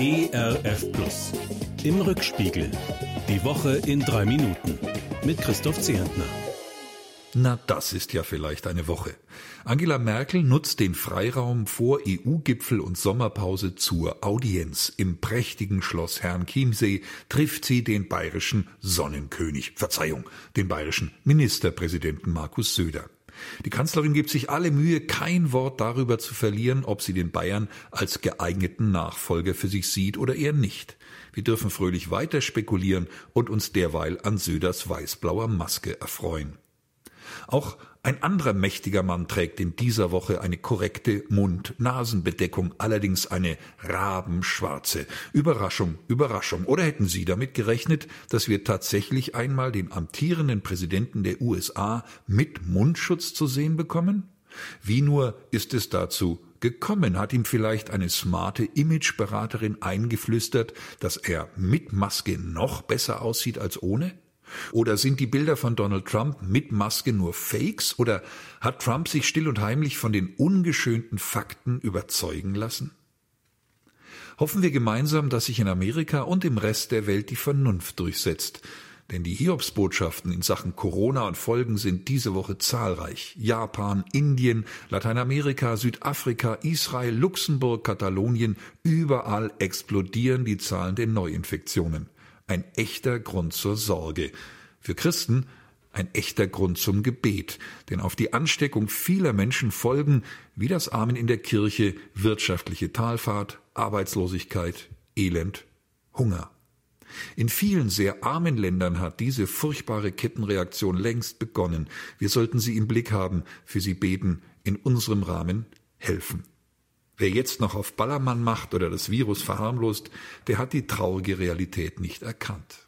ERF Plus. Im Rückspiegel. Die Woche in drei Minuten. Mit Christoph Zehentner. Na, das ist ja vielleicht eine Woche. Angela Merkel nutzt den Freiraum vor EU-Gipfel und Sommerpause zur Audienz. Im prächtigen Schloss Herrn-Chiemsee trifft sie den bayerischen Sonnenkönig, Verzeihung, den bayerischen Ministerpräsidenten Markus Söder. Die Kanzlerin gibt sich alle Mühe, kein Wort darüber zu verlieren, ob sie den Bayern als geeigneten Nachfolger für sich sieht oder eher nicht. Wir dürfen fröhlich weiter spekulieren und uns derweil an Söders weißblauer Maske erfreuen. Auch ein anderer mächtiger Mann trägt in dieser Woche eine korrekte Mund-Nasen-Bedeckung, allerdings eine rabenschwarze. Überraschung, Überraschung. Oder hätten Sie damit gerechnet, dass wir tatsächlich einmal den amtierenden Präsidenten der USA mit Mundschutz zu sehen bekommen? Wie nur ist es dazu gekommen? Hat ihm vielleicht eine smarte Imageberaterin eingeflüstert, dass er mit Maske noch besser aussieht als ohne? Oder sind die Bilder von Donald Trump mit Maske nur Fakes? Oder hat Trump sich still und heimlich von den ungeschönten Fakten überzeugen lassen? Hoffen wir gemeinsam, dass sich in Amerika und im Rest der Welt die Vernunft durchsetzt. Denn die Hiobsbotschaften in Sachen Corona und Folgen sind diese Woche zahlreich. Japan, Indien, Lateinamerika, Südafrika, Israel, Luxemburg, Katalonien, überall explodieren die Zahlen der Neuinfektionen ein echter Grund zur Sorge. Für Christen ein echter Grund zum Gebet, denn auf die Ansteckung vieler Menschen folgen, wie das Amen in der Kirche, wirtschaftliche Talfahrt, Arbeitslosigkeit, Elend, Hunger. In vielen sehr armen Ländern hat diese furchtbare Kettenreaktion längst begonnen. Wir sollten sie im Blick haben, für sie beten, in unserem Rahmen helfen. Wer jetzt noch auf Ballermann macht oder das Virus verharmlost, der hat die traurige Realität nicht erkannt.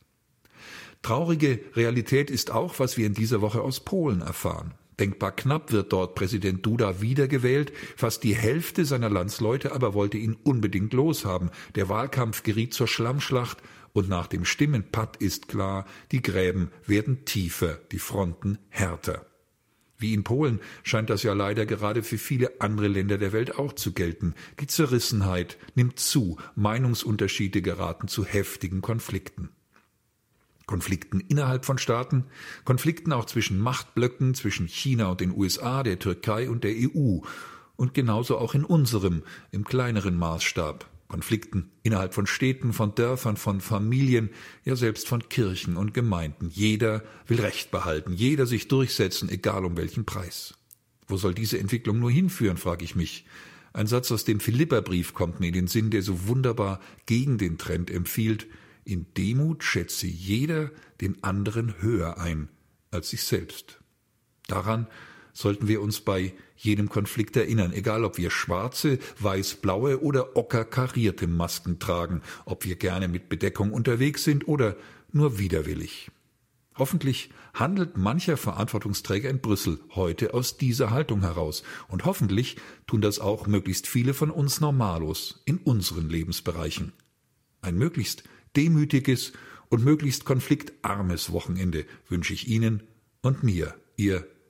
Traurige Realität ist auch, was wir in dieser Woche aus Polen erfahren. Denkbar knapp wird dort Präsident Duda wiedergewählt, fast die Hälfte seiner Landsleute aber wollte ihn unbedingt loshaben. Der Wahlkampf geriet zur Schlammschlacht und nach dem Stimmenpatt ist klar, die Gräben werden tiefer, die Fronten härter. Wie in Polen scheint das ja leider gerade für viele andere Länder der Welt auch zu gelten. Die Zerrissenheit nimmt zu, Meinungsunterschiede geraten zu heftigen Konflikten. Konflikten innerhalb von Staaten, Konflikten auch zwischen Machtblöcken, zwischen China und den USA, der Türkei und der EU und genauso auch in unserem, im kleineren Maßstab. Konflikten innerhalb von Städten, von Dörfern, von Familien, ja selbst von Kirchen und Gemeinden. Jeder will Recht behalten, jeder sich durchsetzen, egal um welchen Preis. Wo soll diese Entwicklung nur hinführen, frage ich mich. Ein Satz aus dem Philipperbrief kommt mir in den Sinn, der so wunderbar gegen den Trend empfiehlt. In Demut schätze jeder den anderen höher ein als sich selbst. Daran sollten wir uns bei jedem Konflikt erinnern, egal ob wir schwarze, weiß-blaue oder ockerkarierte Masken tragen, ob wir gerne mit Bedeckung unterwegs sind oder nur widerwillig. Hoffentlich handelt mancher Verantwortungsträger in Brüssel heute aus dieser Haltung heraus, und hoffentlich tun das auch möglichst viele von uns normalos in unseren Lebensbereichen. Ein möglichst demütiges und möglichst konfliktarmes Wochenende wünsche ich Ihnen und mir, Ihr